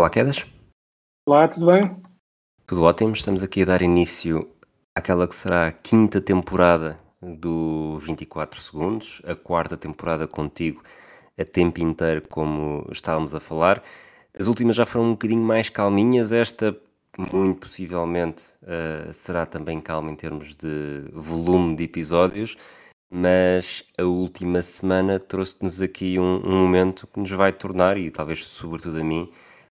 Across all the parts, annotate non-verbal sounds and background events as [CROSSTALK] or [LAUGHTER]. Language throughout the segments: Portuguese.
Olá, Quedas. Olá, tudo bem? Tudo ótimo. Estamos aqui a dar início àquela que será a quinta temporada do 24 Segundos, a quarta temporada contigo a tempo inteiro, como estávamos a falar. As últimas já foram um bocadinho mais calminhas, esta muito possivelmente eh, será também calma em termos de volume de episódios, mas a última semana trouxe-nos aqui um, um momento que nos vai tornar, e talvez sobretudo a mim,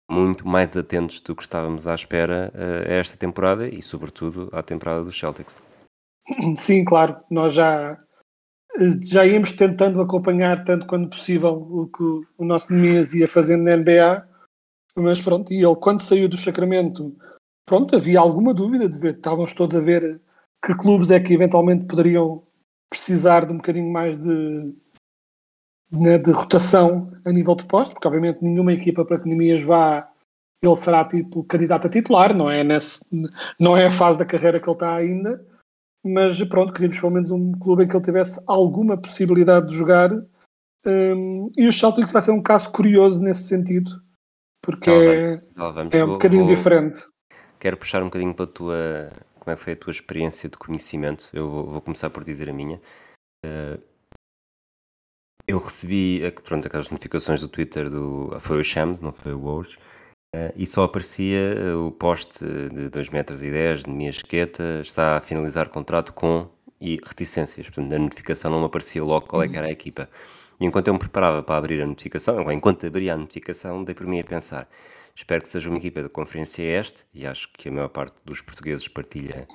muito mais atentos do que estávamos à espera eh, a esta temporada e sobretudo à temporada dos Celtics. [CLEARS THROAT] Sim, claro, nós já, já íamos tentando acompanhar tanto quanto possível o que o, nosso Nemias ia fazendo na NBA, mas pronto, e ele quando saiu do Sacramento, pronto, havia alguma dúvida de ver, estávamos todos a ver que clubes é que eventualmente poderiam precisar de um bocadinho mais de, né, de rotação a nível de posto, porque obviamente nenhuma equipa para que Nemias vá ele será tipo candidato a titular, não é, nesse, não é a fase da carreira que ele está ainda, mas pronto, queríamos pelo menos um clube em que ele tivesse alguma possibilidade de jogar. hum, e os Celtics vai ser um caso curioso nesse sentido, porque é, é um Vou- bocadinho vou- diferente. Quero puxar um bocadinho para a tua. Como é que foi a tua experiência de conhecimento? Eu vou, vou começar por dizer a minha. Eh, eu recebi pronto, aquelas notificações do Twitter do. Foi o Shams, não foi o Woj. eh, e só aparecia eh, o post eh, de 2 metros e 10 de minha esqueta está a finalizar contrato com e reticências. Portanto, a notificação não me aparecia logo qual é que era a equipa. E enquanto eu me preparava para abrir a notificação, enquanto abria a notificação, dei por mim a pensar. Espero que seja uma equipa da Conferência Este, e acho que a maior parte dos portugueses partilha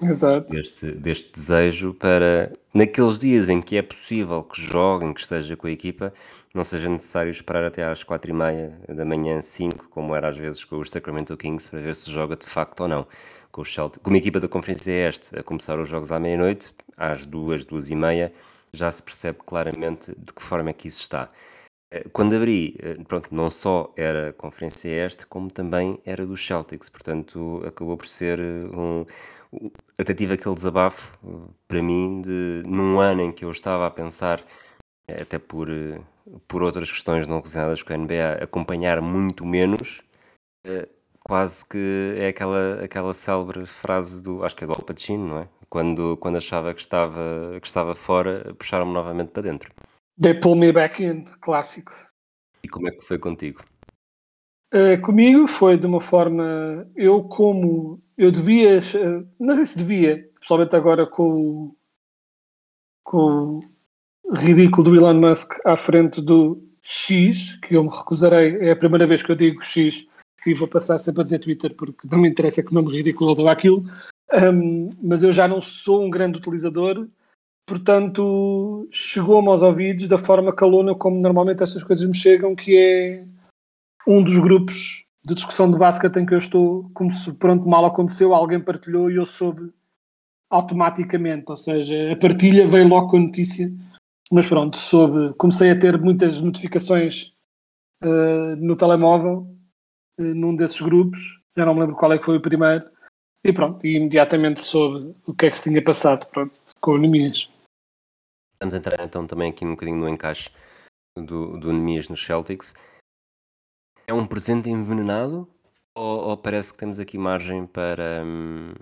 deste, deste desejo para, naqueles dias em que é possível que joguem, que esteja com a equipa, não seja necessário esperar até às quatro e meia da manhã, 5, como era às vezes com os Sacramento Kings, para ver se joga de facto ou não. Com, os Celtic, com uma equipa da Conferência Este a começar os jogos à meia-noite, às duas, duas e meia, já se percebe claramente de que forma é que isso está. Eh, Quando abri, eh, pronto, não só era Conferência Este, como também era dos Celtics, portanto acabou por ser eh, um. um- Até tive aquele desabafo para mim de num ano em que eu estava a pensar, até por, por outras questões não relacionadas com a NBA, acompanhar muito menos, quase que é aquela, aquela célebre frase do, acho que é do Al Pacino, não é? Quando, quando achava que estava, que estava fora, puxaram-me novamente para dentro. They pull me back in, clássico. E como é que foi contigo? Uh, comigo foi de uma forma. Eu, como. Eu devia. uh, Não sei se devia, principalmente agora com o. com o ridículo do Elon Musk à frente do X, que eu me recusarei. É a primeira vez que eu digo X e vou passar sempre a dizer Twitter porque não me interessa que nome ridículo ou aquilo. Um, mas eu já não sou um grande utilizador, portanto, chegou-me aos ouvidos da forma calona como normalmente estas coisas me chegam, que é um dos grupos de discussão de basquete em que eu estou, como se pronto, mal aconteceu, alguém partilhou e eu soube automaticamente, ou seja, a partilha veio logo com a notícia, mas pronto, soube, comecei a ter muitas notificações eh, no telemóvel, eh, num desses grupos, já não me lembro qual é que foi o primeiro, e pronto, e imediatamente soube o que é que se tinha passado, pronto, com o Nemias. Vamos entrar então também aqui um bocadinho no encaixe do, do Nemias nos Celtics. É um presente envenenado ou, ou parece que temos aqui margem para, hum,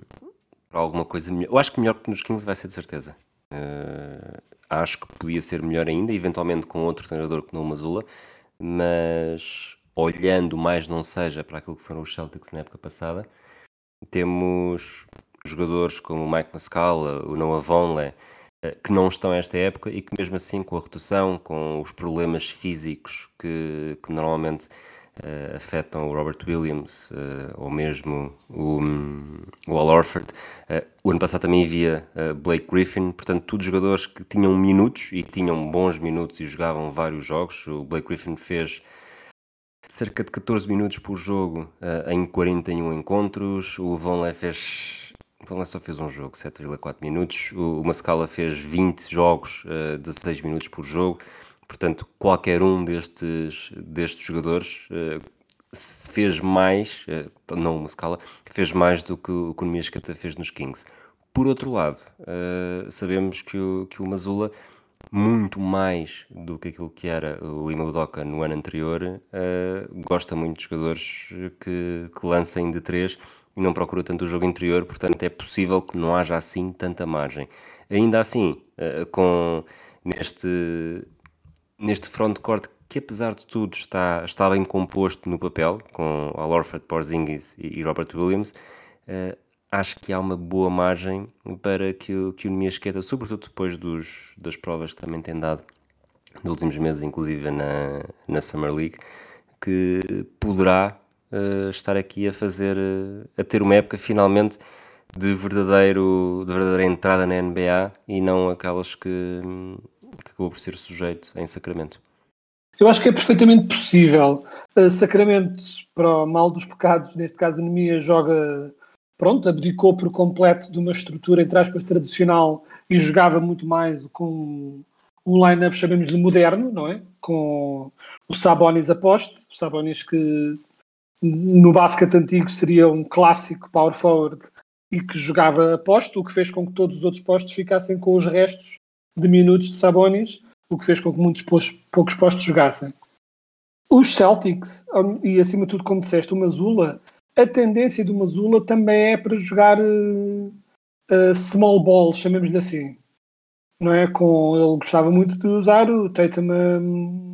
para alguma coisa melhor? Eu acho que melhor que nos Kings vai ser de certeza. Eh, acho que podia ser melhor ainda, eventualmente com outro treinador que não o Mazula, mas olhando mais não seja para aquilo que foram os Celtics na época passada, temos jogadores como o Mike Muscala, o Noah Vonleh, eh, que não estão esta época e que mesmo assim com a rotação, com os problemas físicos que, que normalmente uh, afetam o Robert Williams uh, ou mesmo o, um, o Al Orford. Uh, o ano passado também havia Blake Griffin, portanto, todos jogadores que tinham minutos e que tinham bons minutos e jogavam vários jogos. O Blake Griffin fez cerca de 14 minutos por jogo em 41 encontros. O Von Leff fez. Leff só fez um jogo, 7,4 minutos. O, o Mascala fez 20 jogos, 16 minutos por jogo. Portanto, qualquer um destes, destes jogadores uh, fez mais, uh, não uma escala, fez mais do que o que o Miascata fez nos Kings. Por outro lado, uh, sabemos que o, que o Mazula, muito mais do que aquilo que era o Imaudoka no ano anterior, gosta muito de jogadores que, que lancem de três e não procura tanto o jogo interior, portanto é possível que não haja assim tanta margem. Ainda assim, com neste neste frontcourt que apesar de tudo está, está bem composto no papel, com Al Horford, Porzingis e, Robert Williams, uh, acho que há uma boa margem para que, o, que o Miasqueta, sobretudo depois dos, das provas que também tem dado nos últimos meses, inclusive na, na Summer League, que poderá uh, estar aqui a fazer, uh, a ter uma época finalmente de, verdadeiro, de verdadeira entrada na NBA e não aquelas que, que acabou por ser sujeito em Sacramento? Eu acho que é perfeitamente possível. Uh, Sacramento, para o mal dos pecados, neste caso a Nemia, joga, pronto, abdicou por completo de uma estrutura, entre aspas, tradicional e jogava muito mais com um line-up, chamemos-lhe moderno, não é? Com o Sabonis a poste, o Sabonis que no basquete antigo seria um clássico power forward e que jogava a poste, o que fez com que todos os outros postos ficassem com os restos de minutos de Sabonis, o que fez com que muitos poucos postos jogassem. Os Celtics, e acima de tudo, como disseste, o Mazula, a tendência do Mazula também é para jogar uh, uh, small ball, chamemos-lhe assim. Não é? Com, ele gostava muito de usar o Tatum um,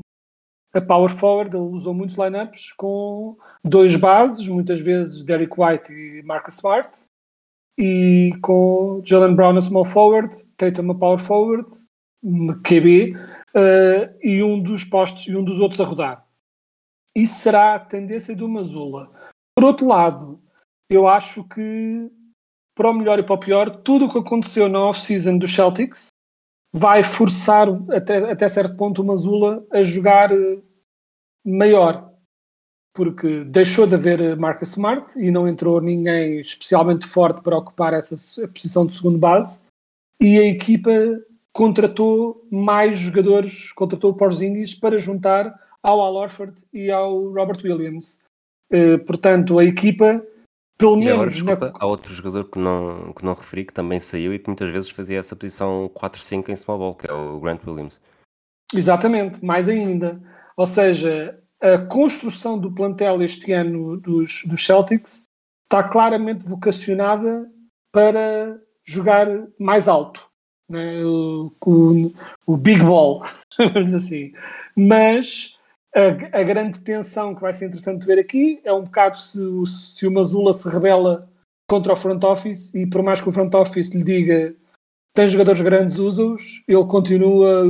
a power forward, ele usou muitos lineups com dois bases, muitas vezes Derek White e Marcus Smart, e com Jalen Brown a small forward, Tatum a power forward, QB, uh, e um dos postos e um dos outros a rodar. Isso será a tendência do Mazula. Por outro lado, eu acho que, para o melhor e para o pior, tudo o que aconteceu na off-season dos Celtics vai forçar até, até certo ponto o Mazula a jogar eh, maior porque deixou de haver Marcus Smart e não entrou ninguém especialmente forte para ocupar essa posição de segundo base e a equipa contratou mais jogadores, contratou o Porzingis para juntar ao Al Orford e ao Robert Williams. Uh, portanto, a equipa, pelo menos... Agora, desculpa, na... há outro jogador que não, que não referi, que também saiu e que muitas vezes fazia essa posição 4-5 em small ball, que é o Grant Williams. Exatamente, mais ainda. Ou seja, a construção do plantel este ano dos, dos Celtics está claramente vocacionada para jogar mais alto, né? o, o, o, big ball, [LAUGHS] assim. Mas a, a, grande tensão que vai ser interessante ver aqui é um bocado se, se o Mazula se rebela contra o front office e por mais que o front office lhe diga tem jogadores grandes, usa-os, ele continua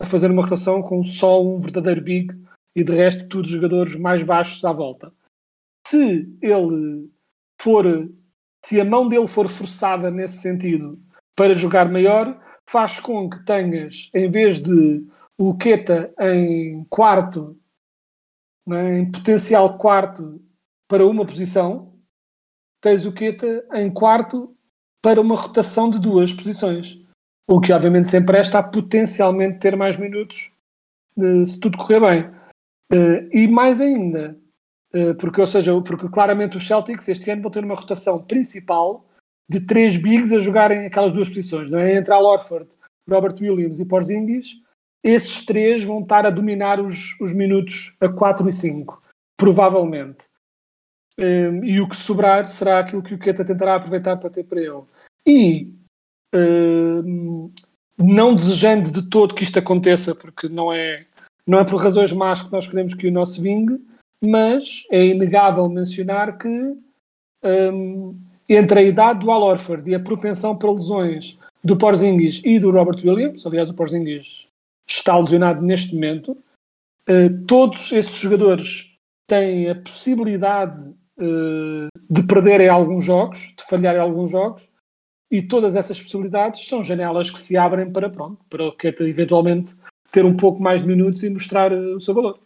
a fazer uma rotação com só um verdadeiro big e de resto todos os jogadores mais baixos à volta. Se ele for, se a mão dele for forçada nesse sentido para jogar maior, faz com que tenhas, em vez de o Queta em quarto, né, em potencial quarto para uma posição, tens o Queta em quarto para uma rotação de duas posições. O que obviamente se empresta a potencialmente ter mais minutos eh, se tudo correr bem. Uh, e mais ainda, uh, porque, ou seja, porque claramente os Celtics este ano vão ter uma rotação principal de três bigs a jogarem aquelas duas posições, não é? Entre Al Orford, Robert Williams e Porzingis, esses três vão estar a dominar os, os minutos a 4 e 5, provavelmente. Um, e o que sobrar será aquilo que o Keta tentará aproveitar para ter para ele. E um, não desejando de todo que isto aconteça, porque não é não é por razões más que nós queremos que o nosso vingue, mas é inegável mencionar que um, entre a idade do Al Orford e a propensão para lesões do Porzingis e do Robert Williams, aliás o Porzingis está lesionado neste momento, uh, todos estes jogadores têm a possibilidade uh, de perderem alguns jogos, de falhar em alguns jogos, e todas essas possibilidades são janelas que se abrem para, pronto, para o Keita eventualmente ter um pouco mais de minutos e mostrar uh, o seu valor.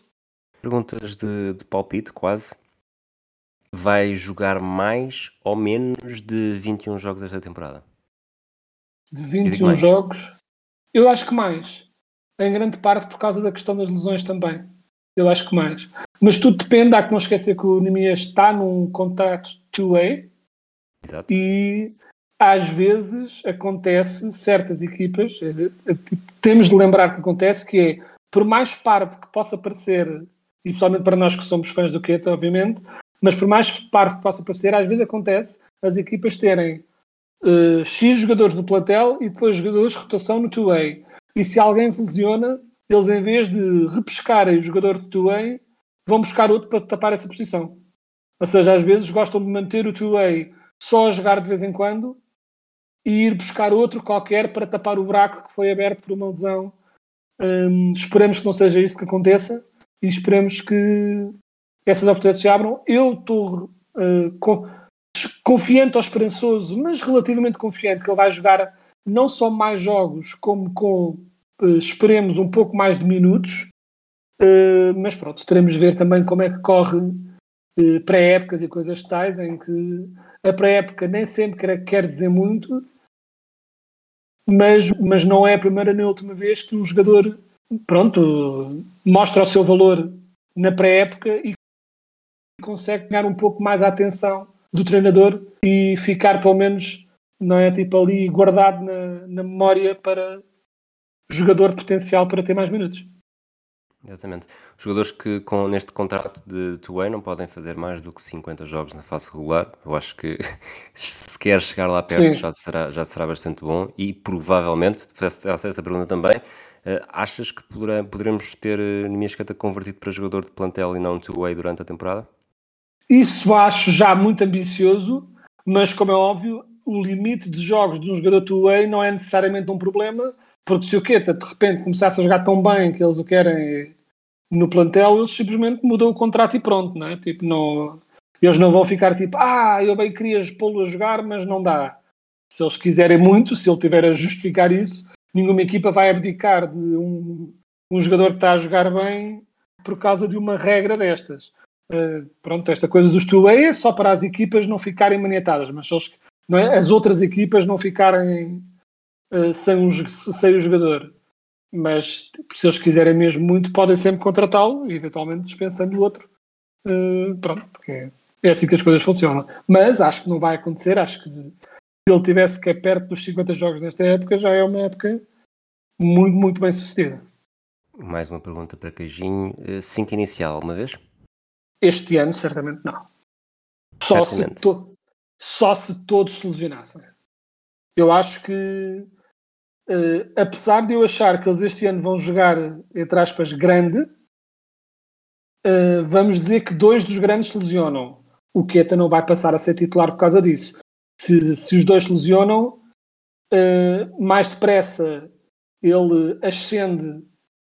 Perguntas de, de palpite, quase. Vai jogar mais ou menos de 21 jogos esta temporada? De 21 jogos, eu acho que mais. Em grande parte por causa da questão das lesões também. Eu acho que mais. Mas tudo depende, há que não esquecer que o Nemias está num contrato 2A Exato. e às vezes acontece certas equipas, é, é, temos de lembrar que acontece que é, por mais parvo que possa parecer, e pessoalmente para nós que somos fãs do Keto, obviamente, mas por mais parvo que possa parecer, às vezes acontece as equipas terem uh, X jogadores no plantel e depois jogadores de rotação no 2A. E se alguém se lesiona, eles em vez de repescarem o jogador de 2A, vão buscar outro para tapar essa posição. Ou seja, às vezes gostam de manter o 2A só a jogar de vez em quando e ir buscar outro qualquer para tapar o buraco que foi aberto por uma lesão. Um, esperamos que não seja isso que aconteça e esperamos que essas oportunidades se abram. Eu estou uh, confiante ou esperançoso, mas relativamente confiante que ele vai jogar não só mais jogos, como com, uh, esperemos, um pouco mais de minutos. Uh, mas pronto, teremos de ver também como é que corre uh, pré-épocas e coisas tais, em que a pré-época nem sempre quer, quer dizer muito, mas, mas não é a primeira nem a última vez que um jogador pronto, mostra o seu valor na pré-época e consegue ganhar um pouco mais a atenção do treinador e ficar pelo menos não é tipo ali guardado na, na memória para jogador potencial para ter mais minutos. Exatamente. Jogadores que com, neste contrato de two-way não podem fazer mais do que 50 jogos na fase regular. Eu acho que [LAUGHS] se quer chegar lá perto já será, já será bastante bom e provavelmente, faço esta pergunta também, uh, achas que poderá, poderemos ter uh, Nemiasqueta convertido para jogador de plantel e não two-way durante a temporada? Isso acho já muito ambicioso, mas como é óbvio, o limite de jogos de um jogador two-way não é necessariamente um problema, porque se o Queta de repente começasse a jogar tão bem que eles o querem no plantel, eles simplesmente mudam o contrato e pronto, não é? Tipo, não, eles não vão ficar tipo, ah, eu bem queria pô-lo a jogar, mas não dá. Se eles quiserem muito, se ele tiver a justificar isso, nenhuma equipa vai abdicar de um, um jogador que está a jogar bem por causa de uma regra destas. Uh, pronto, esta coisa dos two-way é só para as equipas não ficarem maniatadas, mas eles, não é? as outras equipas não ficarem uh, sem, um, sem o jogador mas se eles quiserem mesmo muito, podem sempre contratá-lo e eventualmente dispensando o outro. Uh, pronto, porque é, assim que as coisas funcionam. Mas acho que não vai acontecer. Acho que se ele tivesse que é perto dos 50 jogos nesta época, já é uma época muito, muito bem sucedida. Mais uma pergunta para Cajinho. 5 eh, inicial, alguma vez? Este ano, certamente não. Só, Se, to só se todos se lesionassem. Eu acho que Uh, apesar de eu achar que eles este ano vão jogar, entre aspas, grande, uh, vamos dizer que dois dos grandes se lesionam. O Queta não vai passar a ser titular por causa disso. Se, se os dois se lesionam, uh, mais depressa ele ascende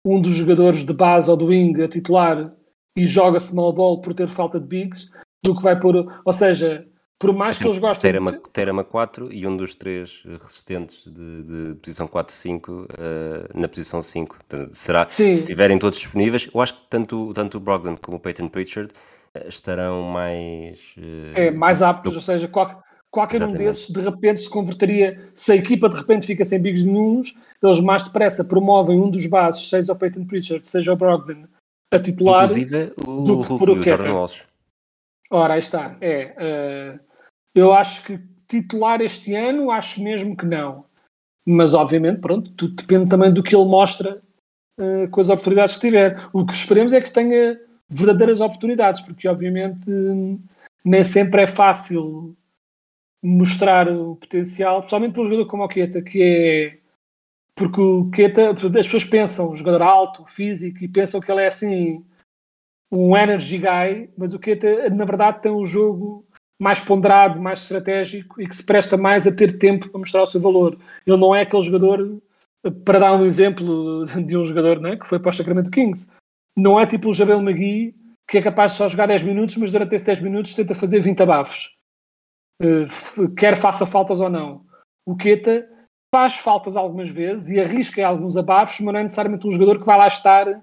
um dos jogadores de base ou do wing a titular e joga small ball por ter falta de bigs, do que vai pôr. Ou seja, por mais assim, que eles gostem. Terama, de... Terama 4 e um dos três resistentes de, de posição 4-5 uh, eh, na posição 5. será, Sim. se estiverem todos disponíveis, eu acho que tanto, tanto o Brogdon como o Peyton Pritchard uh, estarão mais. Uh, é, mais aptos, ou seja, qual, qualquer Exatamente. um desses de repente se converteria. Se a equipa de repente fica sem bigs nenhums, eles mais depressa promovem um dos bases, seja o Peyton Pritchard, seja o Brogdon, a titular. Inclusive o, do que o, o Jordan Walsh. Ora, aí está. É. Uh, eu acho que titular este ano, acho mesmo que não. Mas, obviamente, pronto, tudo depende também do que ele mostra uh, com as oportunidades que tiver. O que esperemos é que tenha verdadeiras oportunidades, porque, obviamente, nem sempre é fácil mostrar o potencial, principalmente para um jogador como o Queta, que é. Porque o Queta, as pessoas pensam, um jogador alto, físico, e pensam que ele é assim, um energy guy, mas o Queta, na verdade, tem um jogo mais ponderado, mais estratégico e que se presta mais a ter tempo para mostrar o seu valor. Ele não é aquele jogador, para dar um exemplo [LAUGHS] de um jogador né, que foi para o Sacramento Kings, não é tipo o Jabel Magui que é capaz de só jogar 10 minutos, mas durante esses 10 minutos tenta fazer 20 abafos. Uh, quer faça faltas ou não. O Queta faz faltas algumas vezes e arrisca alguns abafos, mas não é necessariamente um jogador que vai lá estar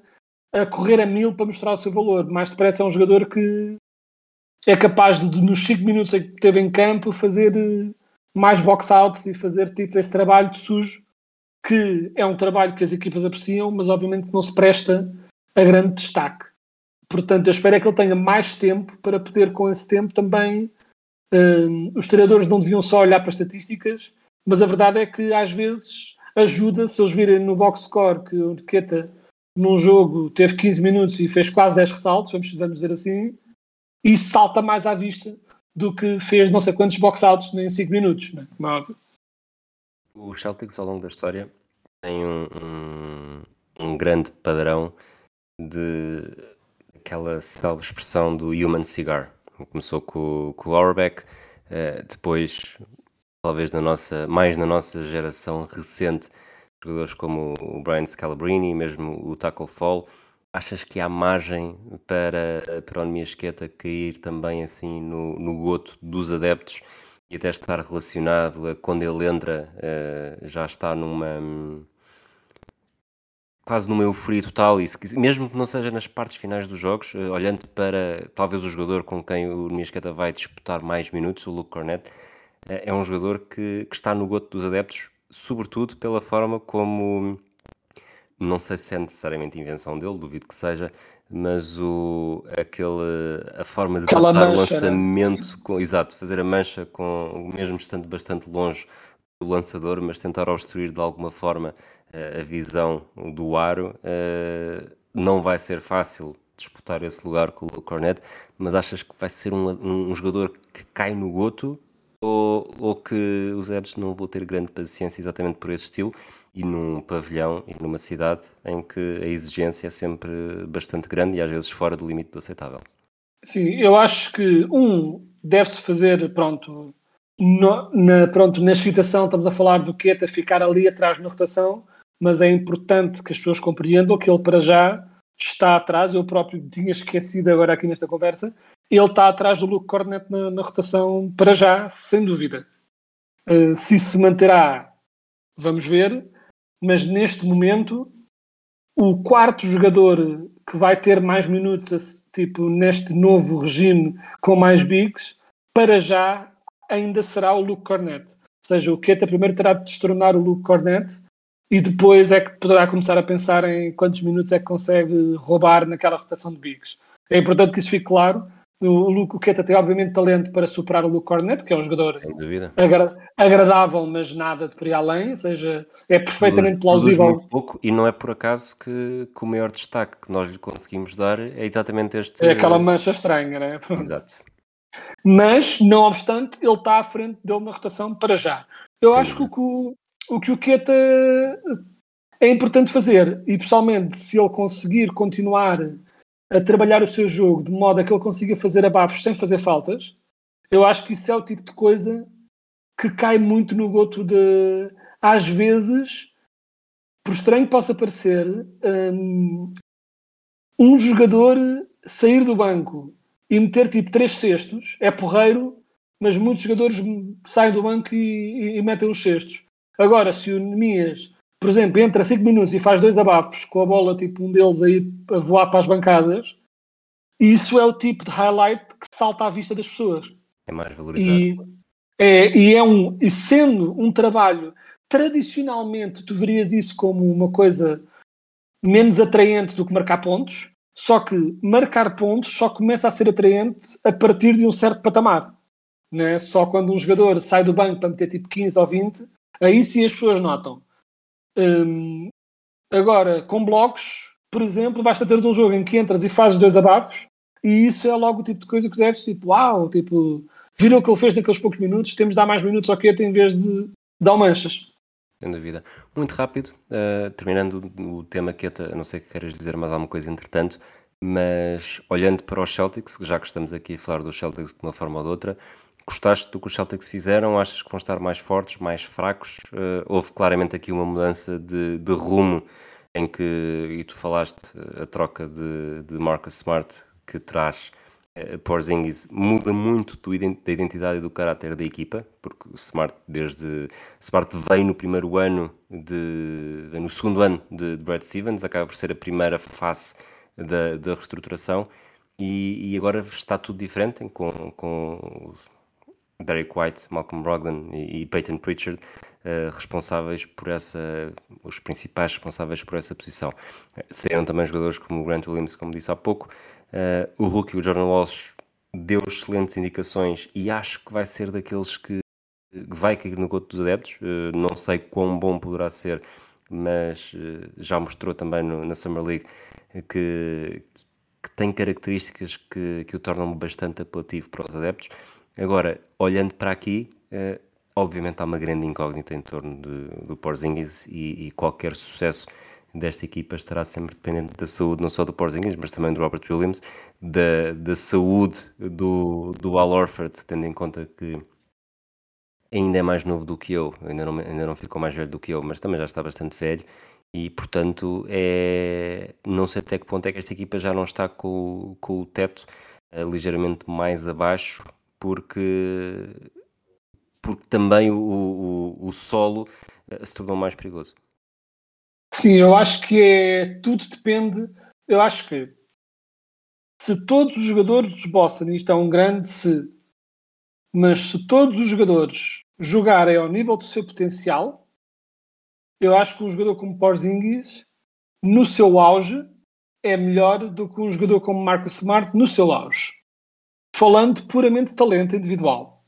a correr a mil para mostrar o seu valor. Mais depressa é um jogador que é capaz de, nos 5 minutos que teve em campo, fazer eh, mais box-outs e fazer tipo esse trabalho de sujo, que é um trabalho que as equipas apreciam, mas obviamente não se presta a grande destaque. Portanto, eu espero é que ele tenha mais tempo para poder, com esse tempo, também. Um, os treinadores não deviam só olhar para as estatísticas, mas a verdade é que às vezes ajuda, se eles virem no box score que o Arqueta num jogo teve 15 minutos e fez quase 10 ressaltos, vamos, vamos dizer assim, e salta mais à vista do que fez não sei quantos box-outs em 5 minutos. Né? O Celtics, ao longo da história, tem um, um, um grande padrão de aquela célebre expressão do human cigar. Começou com, com o Auerbach, uh, depois, talvez na nossa, mais na nossa geração recente, jogadores como o Brian Scalabrine, mesmo o Taco Fall, Achas que há margem para, para o Esqueta cair também assim no, no goto dos adeptos e até estar relacionado a quando ele entra uh, já está numa quase numa euforia total e se, mesmo que não seja nas partes finais dos jogos, uh, olhando para talvez o jogador com quem o Esqueta vai disputar mais minutos, o Luke Cornett, uh, é um jogador que, que está no goto dos adeptos, sobretudo pela forma como não sei se é necessariamente invenção dele, duvido que seja, mas o, aquele, a forma de Aquela tratar o mancha, né? lançamento, com, exato, fazer a mancha com mesmo estando bastante longe do lançador, mas tentar obstruir de alguma forma eh, a visão do aro, eh, não vai ser fácil disputar esse lugar com o Cornet, mas achas que vai ser um, um, jogador que cai no goto ou, ou que os adeptos não vão ter grande paciência exatamente por esse estilo e num pavilhão e numa cidade em que a exigência é sempre bastante grande e às vezes fora do limite do aceitável. Sim, eu acho que um deve-se fazer, pronto, no, na, pronto, na excitação estamos a falar do Queta ficar ali atrás na rotação, mas é importante que as pessoas compreendam que ele para já está atrás, eu próprio tinha esquecido agora aqui nesta conversa, ele está atrás do Luke Cornet na, na rotação para já, sem dúvida. Uh, se se manterá, vamos ver, mas neste momento o quarto jogador que vai ter mais minutos tipo neste novo regime com mais bigs para já ainda será o Luke Cornet. Ou seja, o Keta primeiro terá de destronar o Luke Cornet e depois é que poderá começar a pensar em quantos minutos é que consegue roubar naquela rotação de bigs. É importante que isso fique claro, o, Luke, o Keta tem obviamente talento para superar o Luke Cornet, que é um jogador agra agradável, mas nada de por aí além, ou seja, é perfeitamente plausível. Muito pouco, e não é por acaso que, que, o maior destaque que nós lhe conseguimos dar é exatamente este. É aquela mancha estranha, né? Exato. Mas, não obstante, ele está à frente dele na rotação para já. Eu Sim. acho que o, o que o Keta é importante fazer, e pessoalmente, se ele conseguir continuar a trabalhar o seu jogo de modo a que ele consiga fazer abafos sem fazer faltas, eu acho que isso é o tipo de coisa que cai muito no goto de. Às vezes, por estranho que possa parecer, um, um jogador sair do banco e meter tipo três cestos é porreiro, mas muitos jogadores saem do banco e, e, e metem os cestos. Agora, se o Nemias por exemplo, entra 5 minutos e faz dois abafos com a bola, tipo um deles aí a voar para as bancadas, isso é o tipo de highlight que salta à vista das pessoas. É mais valorizado. E é, e é um, e sendo um trabalho tradicionalmente tu verias isso como uma coisa menos atraente do que marcar pontos, só que marcar pontos só começa a ser atraente a partir de um certo patamar. Né? Só quando um jogador sai do banco para meter tipo 15 ou 20, aí sim as pessoas notam. Um, agora, com blocos, por exemplo, basta ter um jogo em que entras e fazes dois abafos e isso é logo o tipo de coisa que deves, tipo, uau, tipo, viram o que ele fez naqueles poucos minutos, temos de dar mais minutos ao Queta em vez de dar manchas. Sem dúvida. Muito rápido, uh, terminando o tema Queta, a não sei que queiras dizer mais alguma coisa entretanto, mas olhando para os Celtics, já que estamos aqui a falar dos Celtics de uma forma ou de outra, Gostaste do que os Celtics fizeram? Achas que vão estar mais fortes, mais fracos? Uh, houve claramente aqui uma mudança de, de, rumo em que, e tu falaste, a troca de, de Marcus Smart que traz uh, Porzingis muda muito do, da identidade e do caráter da equipa, porque o Smart desde Smart veio no primeiro ano de no segundo ano de, de Brad Stevens, acaba por ser a primeira face da, da reestruturação e, e, agora está tudo diferente com, com Derek White, Malcolm Brogdon e, e Peyton Pritchard uh, responsáveis por essa, os principais responsáveis por essa posição. Saíram também jogadores como o Grant Williams, como disse há pouco. Uh, o rookie, o Jordan Walsh, deu excelentes indicações e acho que vai ser daqueles que vai cair no goto dos adeptos. Uh, não sei quão bom poderá ser, mas já mostrou também no, na Summer League que, que tem características que, que o tornam bastante apelativo para os adeptos. Agora, olhando para aqui, eh, obviamente há uma grande incógnita em torno de, do Porzingis e, e, qualquer sucesso desta equipa estará sempre dependente da saúde, não só do Porzingis, mas também do Robert Williams, da, da saúde do, do Al Orford, tendo em conta que ainda é mais novo do que eu, ainda não, ainda não ficou mais velho do que eu, mas também já está bastante velho. E portanto é não sei até que ponto é que esta equipa já não está com, com o teto uh, ligeiramente mais abaixo porque, porque também o, o, o solo eh, se tornou mais perigoso. Sim, eu acho que é tudo depende. Eu acho que se todos os jogadores dos Boston, isto é um grande se, mas se todos os jogadores jogarem ao nível do seu potencial, eu acho que um jogador como Porzingis, no seu auge, é melhor do que um jogador como Marcus Smart no seu auge falando puramente de talento individual.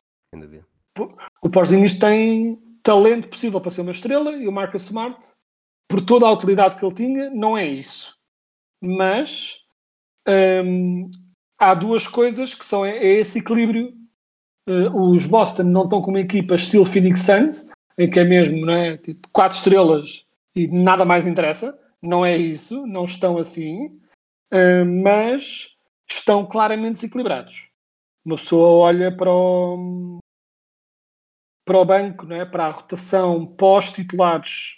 O Porzingis tem talento possível para ser uma estrela e o Marcus Smart, por toda a utilidade que ele tinha, não é isso. Mas hum, há duas coisas que são é, é esse equilíbrio. Uh, os Boston não estão com uma equipa estilo Phoenix Suns, em que é mesmo não é? Tipo, quatro estrelas e nada mais interessa. Não é isso, não estão assim, uh, mas estão claramente desequilibrados uma pessoa olha para o, para o banco, não é? para a rotação pós-titulares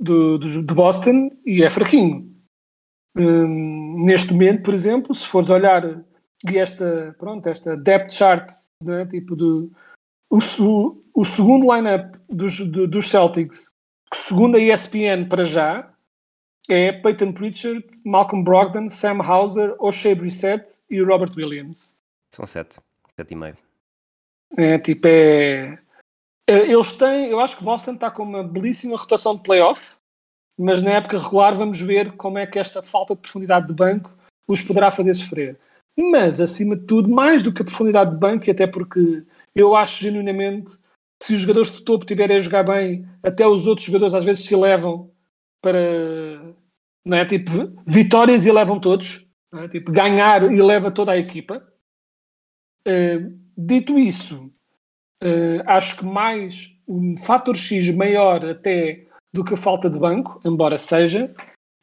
do, do, de Boston e é fraquinho. Hum, neste momento, por exemplo, se fores olhar e esta, pronto, esta depth chart, é? tipo do, o, o, segundo lineup dos, do, dos Celtics, segundo a ESPN para já, é Peyton Pritchard, Malcolm Brogdon, Sam Hauser, O'Shea Brissett e Robert Williams. São sete. Sete e meio. É, tipo, é... é... Eles têm... Eu acho que Boston está com uma belíssima rotação de playoff, mas na época regular vamos ver como é que esta falta de profundidade de banco os poderá fazer sofrer. Mas, acima de tudo, mais do que a profundidade de banco, e até porque eu acho genuinamente se os jogadores de topo estiverem a jogar bem, até os outros jogadores às vezes se levam para não é? tipo vitórias e levam todos, é? tipo ganhar e leva toda a equipa. Uh, dito isso, uh, acho que mais um fator X maior até do que a falta de banco, embora seja,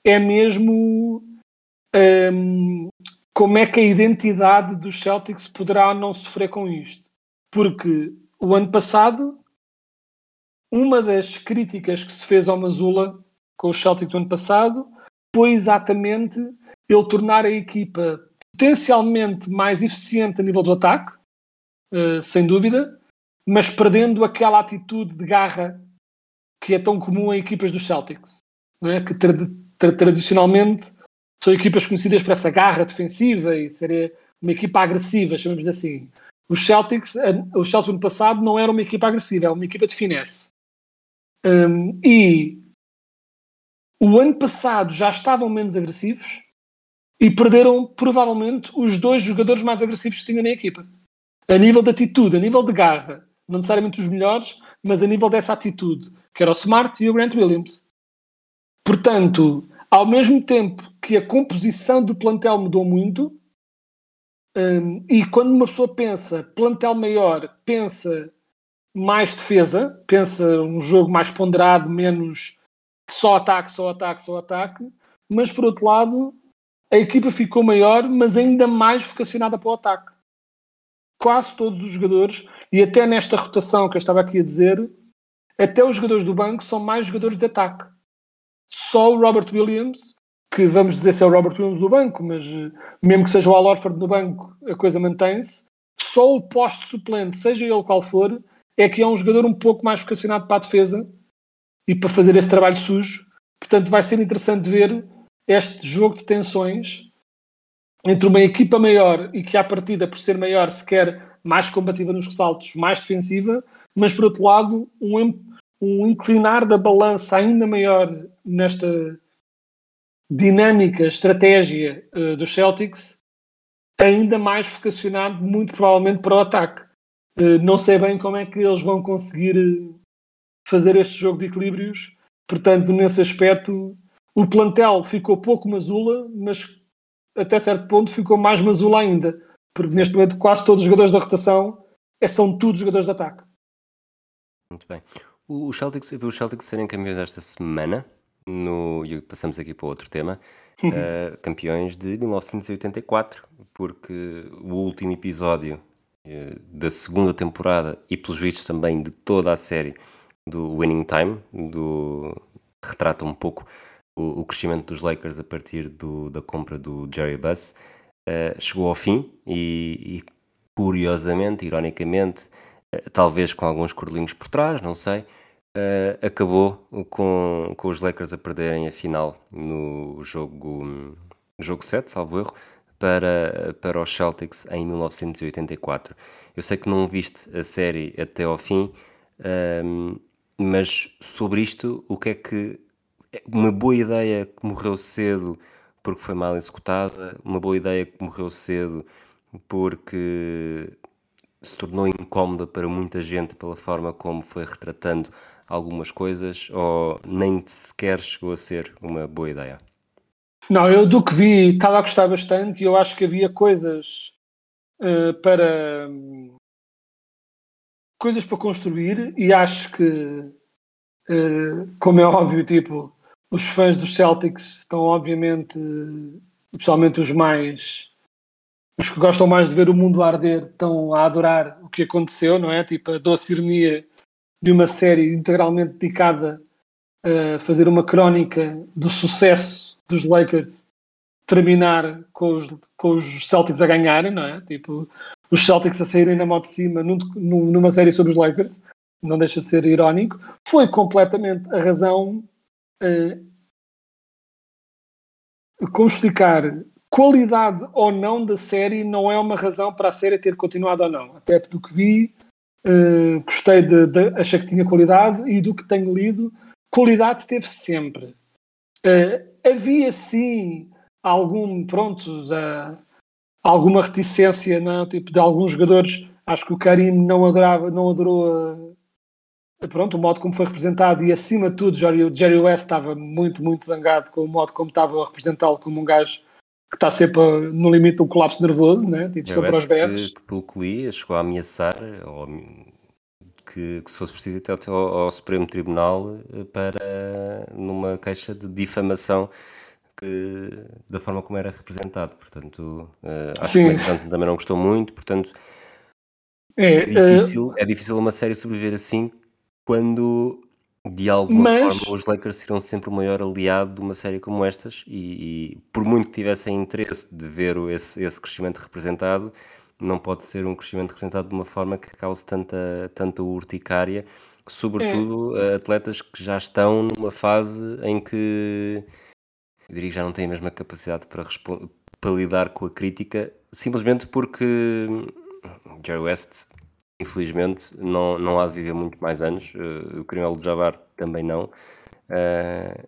é mesmo um, ehm, como é que a identidade dos Celtics poderá não sofrer com isto. Porque o ano passado, uma das críticas que se fez ao Mazula com o Celtic do ano passado foi exatamente ele tornar a equipa potencialmente mais eficiente a nível do ataque, uh, sem dúvida, mas perdendo aquela atitude de garra que é tão comum em equipas dos Celtics, é? que tra tra tradicionalmente são equipas conhecidas por essa garra defensiva e ser uma equipa agressiva, chamamos assim. Os Celtics, os Celtics no passado não eram uma equipa agressiva, era uma equipa de finesse. Um, e o ano passado já estavam menos agressivos e perderam provavelmente os dois jogadores mais agressivos que tinham na equipa. A nível de atitude, a nível de garra, não necessariamente os melhores, mas a nível dessa atitude, que era o Smart e o Grant Williams. Portanto, ao mesmo tempo que a composição do plantel mudou muito, um, e quando uma pessoa pensa plantel maior, pensa mais defesa, pensa um jogo mais ponderado, menos só ataque, só ataque, só ataque, mas por outro lado, a equipa ficou maior, mas ainda mais vocacionada para o ataque. Quase todos os jogadores, e até nesta rotação que eu estava aqui a dizer, até os jogadores do banco são mais jogadores de ataque. Só o Robert Williams, que vamos dizer se é o Robert Williams do banco, mas uh, mesmo que seja o Al Orford no banco, a coisa mantém-se. Só o poste suplente, seja ele qual for, é que é um jogador um pouco mais vocacionado para a defesa e para fazer esse trabalho sujo. Portanto, vai ser interessante ver este jogo de tensões entre uma equipa maior e que, à partida, por ser maior, se quer mais combativa nos ressaltos, mais defensiva, mas, por outro lado, um, um inclinar da balança ainda maior nesta dinâmica, estratégia uh, dos Celtics, ainda mais vocacionado, muito provavelmente, para o ataque. Uh, não sei bem como é que eles vão conseguir uh, fazer este jogo de equilíbrios, portanto, nesse aspecto, o plantel ficou pouco mazula, mas até certo ponto ficou mais mazula ainda, porque neste momento quase todos os jogadores da rotação é, são todos jogadores de ataque. Muito bem. O Celtics, eu vi o Celtics serem campeões esta semana, no, e passamos aqui para outro tema, uh, campeões de 1984, porque o último episódio uh, da segunda temporada e pelos vistos também de toda a série do Winning Time, do, retrata um pouco o, o crescimento dos Lakers a partir do, da compra do Jerry Buss, uh, chegou ao fim e, e curiosamente, ironicamente, uh, talvez com alguns cordelinhos por trás, não sei, uh, acabou com, com os Lakers a perderem a final no jogo, jogo 7, salvo erro, para, para os Celtics em 1984. Eu sei que não viste a série até ao fim, ehm, mas sobre isto, o que é que uma boa ideia que morreu cedo porque foi mal executada, uma boa ideia que morreu cedo porque se tornou incómoda para muita gente pela forma como foi retratando algumas coisas, ou nem sequer chegou a ser uma boa ideia? Não, eu do que vi estava a gostar bastante e eu acho que havia coisas uh, para coisas para construir e acho que uh, como é óbvio, tipo, os fãs dos Celtics estão obviamente, especialmente os mais os que gostam mais de ver o mundo arder estão a adorar o que aconteceu, não é? Tipo a doce ironia de uma série integralmente dedicada a fazer uma crónica do sucesso dos Lakers terminar com os, com os Celtics a ganharem, não é? Tipo, os Celtics a saírem na moto de cima num, numa série sobre os Lakers, não deixa de ser irónico, foi completamente a razão uh, como explicar qualidade ou não da série não é uma razão para a série ter continuado ou não. Até do que vi, uh, gostei de, de, achei que tinha qualidade e do que tenho lido, qualidade teve sempre. Uh, havia sim algum, pronto, da, alguma reticência, não? tipo de alguns jogadores. Acho que o Karim não adorava, não adorou pronto, o modo como foi representado e acima de tudo Jerry, Jerry West estava muito, muito zangado com o modo como estava a representá-lo como um gajo que está sempre no limite do colapso nervoso, né? tipo Jerry sobre os berros. Que, que, pelo que li, chegou a ameaçar ou, que, que se fosse preciso até ao, ao, Supremo Tribunal eh, para numa queixa de difamação que, da forma como era representado. Portanto, uh, acho Sim. que o Johnson também não gostou muito, portanto é, é difícil, é difícil uma série sobreviver assim quando de alguma Mas... forma os Lakers serão sempre o maior aliado de uma série como estas e, e por muito que tivessem interesse de ver esse, esse, crescimento representado, não pode ser um crescimento representado de uma forma que cause tanta, tanta urticária, sobretudo é. atletas que já estão numa fase em que eu diria que já não têm a mesma capacidade para, para lidar com a crítica, simplesmente porque Jerry West infelizmente, não, não há de viver muito mais anos. Uh, o Criminal do Jabbar também não. Uh,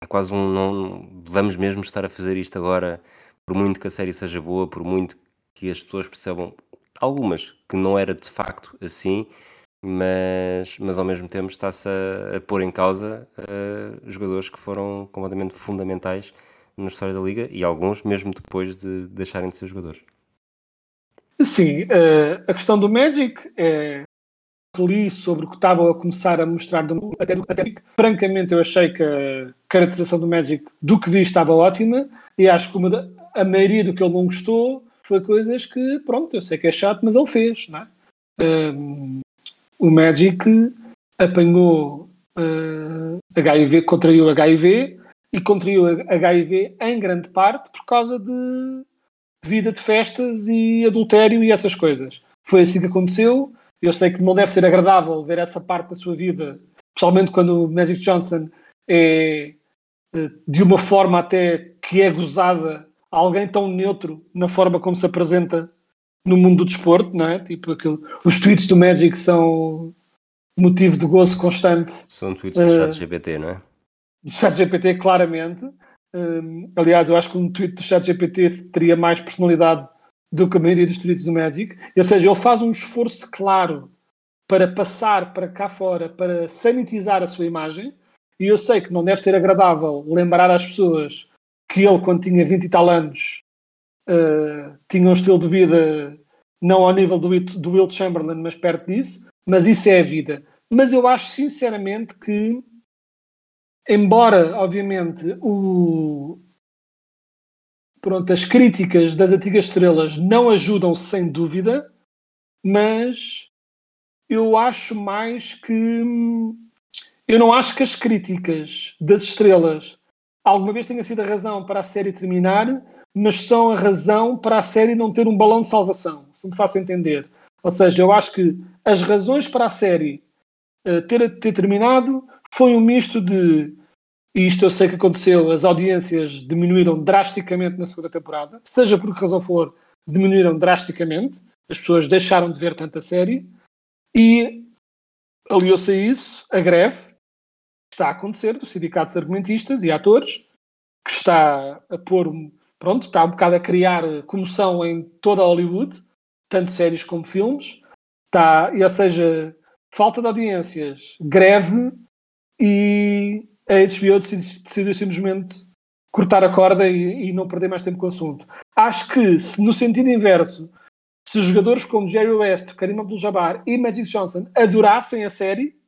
é quase um. Não, vamos mesmo estar a fazer isto agora, por muito que a série seja boa, por muito que as pessoas percebam, algumas, que não era de facto assim, mas, mas ao mesmo tempo está-se a, a, pôr em causa uh, jogadores que foram completamente fundamentais na história da Liga e alguns mesmo depois de deixarem de ser jogadores. Sim, uh, a questão do Magic é li sobre o que estavam a começar a mostrar do, até, do, até francamente eu achei que a caracterização do Magic do que vi estava ótima e acho que uma, a maioria do que ele não gostou foi coisas que, pronto, eu sei que é chato, mas ele fez, não é? Um, o Magic apanhou uh, HIV, contraiu HIV e contraiu HIV em grande parte por causa de vida de festas e adultério e essas coisas. Foi assim que aconteceu. Eu sei que não deve ser agradável ver essa parte da sua vida, especialmente quando o Magic Johnson é eh, de uma forma até que é gozada alguém tão neutro na forma como se apresenta no mundo do desporto, não é? Tipo aquilo, os tweets do Magic são motivo de gozo constante. São tweets de chat GPT, não é? De chat GPT, claramente. Um, aliás, eu acho que um tweet do chat GPT teria mais personalidade do que a maioria dos tweets do Magic. Ou seja, ele faz um esforço claro para passar para cá fora, para sanitizar a sua imagem. E eu sei que não deve ser agradável lembrar às pessoas que ele, quando tinha 20 e tal anos, uh, tinha um estilo de vida não ao nível do, do Will Chamberlain, mas perto disso. Mas isso é a vida. Mas eu acho sinceramente que, embora, obviamente, o, pronto, as críticas das antigas estrelas não ajudam sem dúvida, mas eu acho mais que eu não acho que as críticas das estrelas alguma vez tenha sido a razão para a série terminar, mas são a razão para a série não ter um balão de salvação, se me faço entender. Ou seja, eu acho que as razões para a série uh, ter, ter terminado foi um misto de e isto eu sei que aconteceu, as audiências diminuíram drasticamente na segunda temporada, seja por que razão for, diminuíram drasticamente, as pessoas deixaram de ver tanta série, e aliou-se a isso a greve está a acontecer dos sindicatos argumentistas e atores, que está a pôr, pronto, está um bocado a criar comoção em toda a Hollywood, tanto séries como filmes, está, e, ou seja, falta de audiências, greve e a HBO decidiu, simplesmente cortar a corda e, e, não perder mais tempo com o assunto. Acho que, se, no sentido inverso, se jogadores como Jerry West, Karim Abdul-Jabbar e Magic Johnson adorassem a série,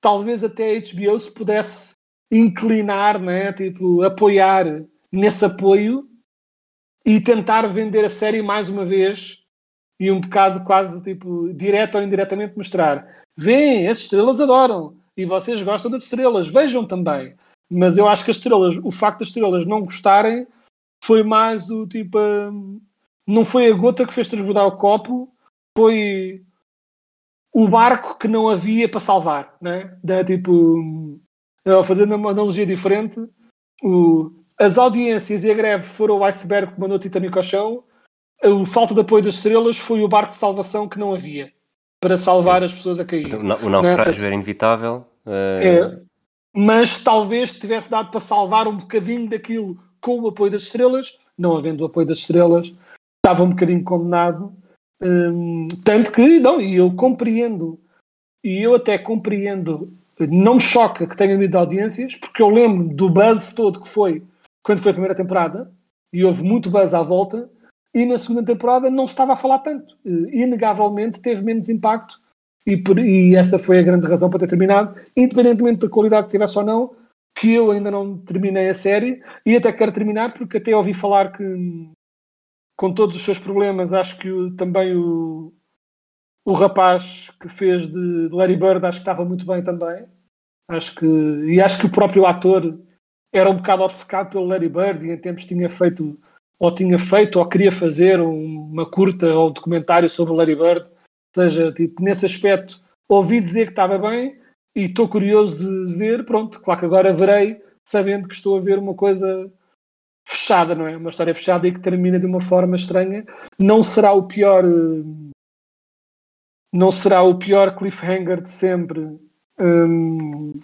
talvez até a HBO se pudesse inclinar, né? tipo, apoiar nesse apoio e tentar vender a série mais uma vez e um bocado quase tipo direto ou indiretamente mostrar vem, as estrelas adoram e vocês gostam das estrelas, vejam também. Mas eu acho que as estrelas, o facto das estrelas não gostarem foi mais o tipo. Um, não foi a gota que fez transbordar o copo, foi o barco que não havia para salvar, né? Da, tipo, fazendo uma analogia diferente, o, as audiências e a greve foram o iceberg que mandou o Titanic ao chão, o falta de apoio das estrelas foi o barco de salvação que não havia para salvar Sim. as pessoas a cair. Então, o naufrágio Nessa... era inevitável. Uh... É, mas talvez tivesse dado para salvar um bocadinho daquilo com o apoio das estrelas, não havendo o apoio das estrelas, estava um bocadinho condenado. Um, tanto que, não, e eu compreendo, e eu até compreendo, não me choca que tenha havido audiências, porque eu lembro do buzz todo que foi quando foi a primeira temporada, e houve muito buzz à volta, e na segunda temporada não se estava a falar tanto. Inegavelmente teve menos impacto e, por, e essa foi a grande razão para ter terminado, independentemente da qualidade que tivesse ou não, que eu ainda não terminei a série e até quero terminar porque até ouvi falar que com todos os seus problemas acho que o, também o, o rapaz que fez de Larry Bird acho que estava muito bem também acho que e acho que o próprio ator era um bocado obcecado pelo Larry Bird e em tempos tinha feito ou tinha feito ou queria fazer uma curta ou um documentário sobre Larry Bird. Seja, tipo, nesse aspecto, ouvi dizer que estava bem e estou curioso de ver. Pronto, claro que agora verei, sabendo que estou a ver uma coisa fechada, não é? Uma história fechada e que termina de uma forma estranha. Não será o pior. Não será o pior cliffhanger de sempre. Hum,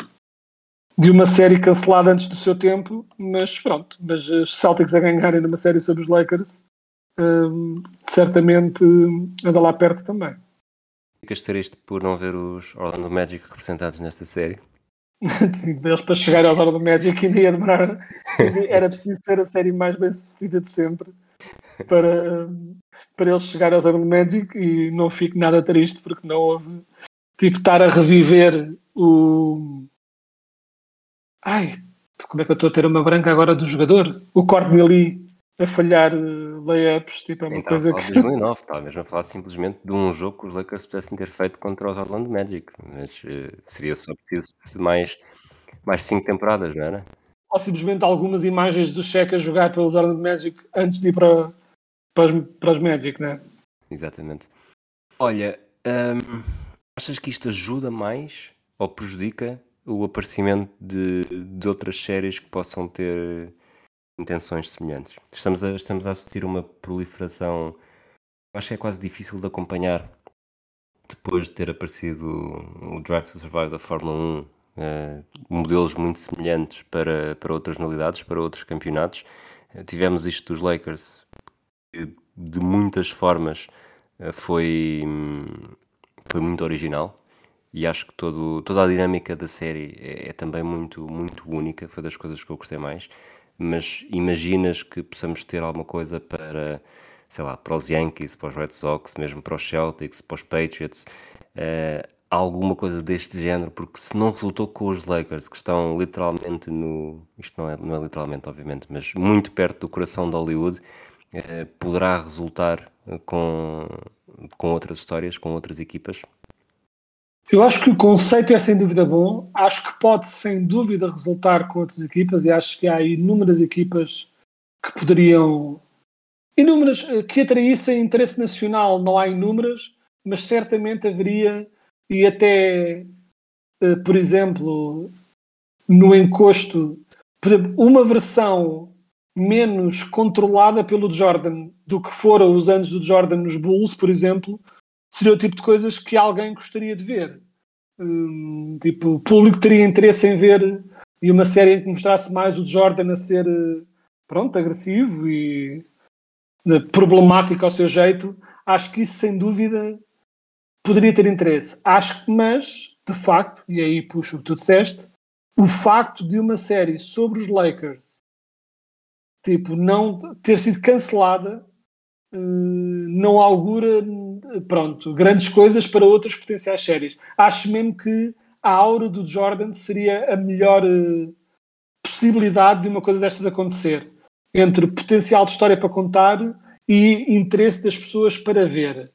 de uma série cancelada antes do seu tempo, mas pronto, mas os Celtics a ganharem numa série sobre os Lakers um, certamente anda lá perto também. Ficas triste por não ver os Orlando Magic representados nesta série? [LAUGHS] Sim, eles para chegar aos Orlando Magic ainda ia demorar, era preciso ser a série mais bem sucedida de sempre para, para eles chegarem aos Orlando Magic e não fico nada triste porque não houve tipo estar a reviver o Ai, como é que eu estou a ter uma branca agora do jogador? O Corneli a falhar uh, layups, tipo, é uma então, coisa que. 2009, estava [LAUGHS] mesmo a falar simplesmente de um jogo que os Lakers pudessem ter feito contra os Orlando Magic, mas uh, seria só preciso mais, mais cinco temporadas, não era? ou simplesmente algumas imagens do Checa a jogar pelos Orlando Magic antes de ir para, para, os, para os Magic, né? Exatamente. Olha, hum, achas que isto ajuda mais ou prejudica o aparecimento de, de outras séries que possam ter intenções semelhantes? Estamos a, estamos a assistir uma proliferação, acho que é quase difícil de acompanhar depois de ter aparecido o Drive to Survive da Fórmula 1, eh, modelos muito semelhantes para, para outras novidades, para outros campeonatos. Eh, tivemos isto dos Lakers, que de muitas formas eh, foi, foi muito original e acho que todo, toda a dinâmica da série é, é também muito, muito única, foi das coisas que eu gostei mais. Mas imaginas que possamos ter alguma coisa para sei lá, para os Yankees, para os Red Sox, mesmo para os Celtics, para os Patriots, uh, alguma coisa deste género, porque se não resultou com os Lakers, que estão literalmente no. Isto não é, não é literalmente, obviamente, mas muito perto do coração de Hollywood, uh, poderá resultar com, com outras histórias, com outras equipas. Eu acho que o conceito é sem dúvida bom, acho que pode sem dúvida resultar com outras equipas e acho que há inúmeras equipas que poderiam Inúmeras, eh, que atraíssem interesse nacional, não há inúmeras, mas certamente haveria, e até, eh, por exemplo, no encosto, uma versão menos controlada pelo Jordan do que foram os anos do Jordan nos Bulls, por exemplo, seria o tipo de coisas que alguém gostaria de ver. Hum, tipo, o público teria interesse em ver e uma série em que mostrasse mais o Jordan a ser eh, pronto, agressivo e problemática ao seu jeito, acho que isso sem dúvida poderia ter interesse. Acho que, mas, de facto, e aí puxo o que tu disseste, o facto de uma série sobre os Lakers tipo, não ter sido cancelada eh, não augura pronto, grandes coisas para outras potenciais séries. Acho mesmo que a aura do Jordan seria a melhor eh, possibilidade de uma coisa destas acontecer entre potencial de história para contar e interesse das pessoas para ver.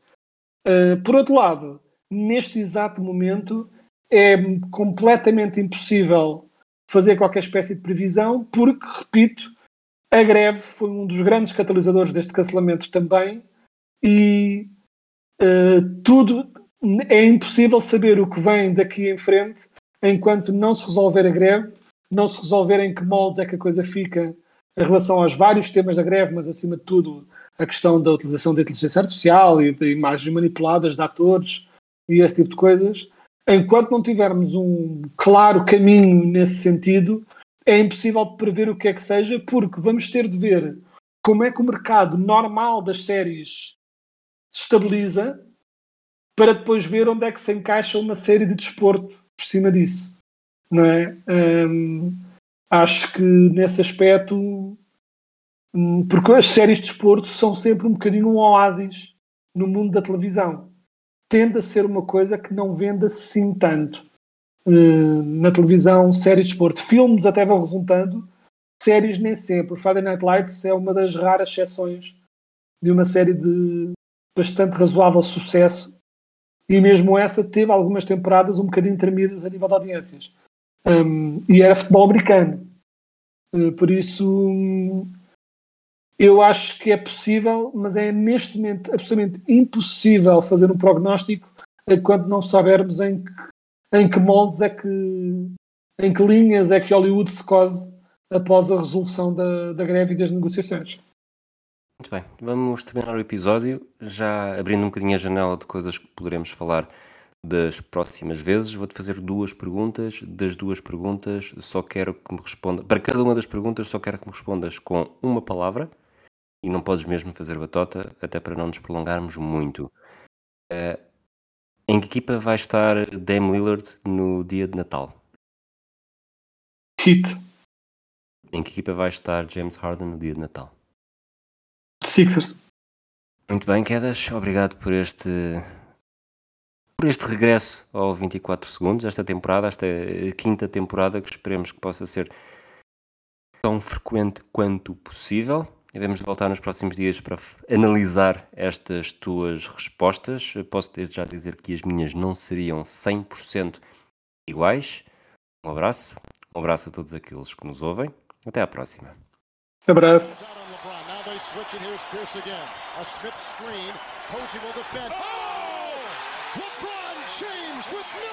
Por outro lado, neste exato momento é completamente impossível fazer qualquer espécie de previsão, porque, repito, a greve foi um dos grandes catalisadores deste cancelamento também, e uh, tudo é impossível saber o que vem daqui em frente enquanto não se resolver a greve, não se resolver em que moldes é que a coisa fica em relação aos vários temas da greve, mas acima de tudo a questão da utilização da inteligência artificial e de imagens manipuladas de atores e esse tipo de coisas. Enquanto não tivermos um claro caminho nesse sentido, é impossível prever o que é que seja, porque vamos ter de ver como é que o mercado normal das séries se estabiliza para depois ver onde é que se encaixa uma série de desporto por cima disso. Não é? Hum, acho que nesse aspecto, hum, porque as séries de desporto são sempre um bocadinho um oásis no mundo da televisão. Tende a ser uma coisa que não vende assim tanto. Hum, na televisão, séries de desporto. Filmes até vão resultando, séries nem sempre. Friday Night Lights é uma das raras exceções de uma série de bastante razoável sucesso e mesmo essa teve algumas temporadas um bocadinho tremidas a nível de audiências. Um, e era futebol americano. Uh, por isso, um, eu acho que é possível, mas é neste momento absolutamente impossível fazer um prognóstico enquanto não soubermos em que, em que moldes é que, em que linhas é que Hollywood se cose após a resolução da, da greve e das negociações. Muito bem, vamos terminar o episódio, já abrindo um bocadinho a janela de coisas que poderemos falar das próximas vezes. Vou-te fazer duas perguntas. Das duas perguntas, só quero que me responda. Para cada uma das perguntas, só quero que me respondas com uma palavra. E não podes mesmo fazer batota, até para não nos prolongarmos muito. Uh, em que equipa vai estar Dame Lillard no dia de Natal? Heat. Em que equipa vai estar James Harden no dia de Natal? Sixers. Muito bem, Quedas. Obrigado por este por este regresso ao 24 segundos, esta temporada, esta quinta temporada, que esperemos que possa ser tão frequente quanto possível. Devemos voltar nos próximos dias para analisar estas tuas respostas. Posso desde já dizer que as minhas não seriam 100% iguais. Um abraço, um abraço a todos aqueles que nos ouvem Até à próxima. Abraço. Out on LeBron.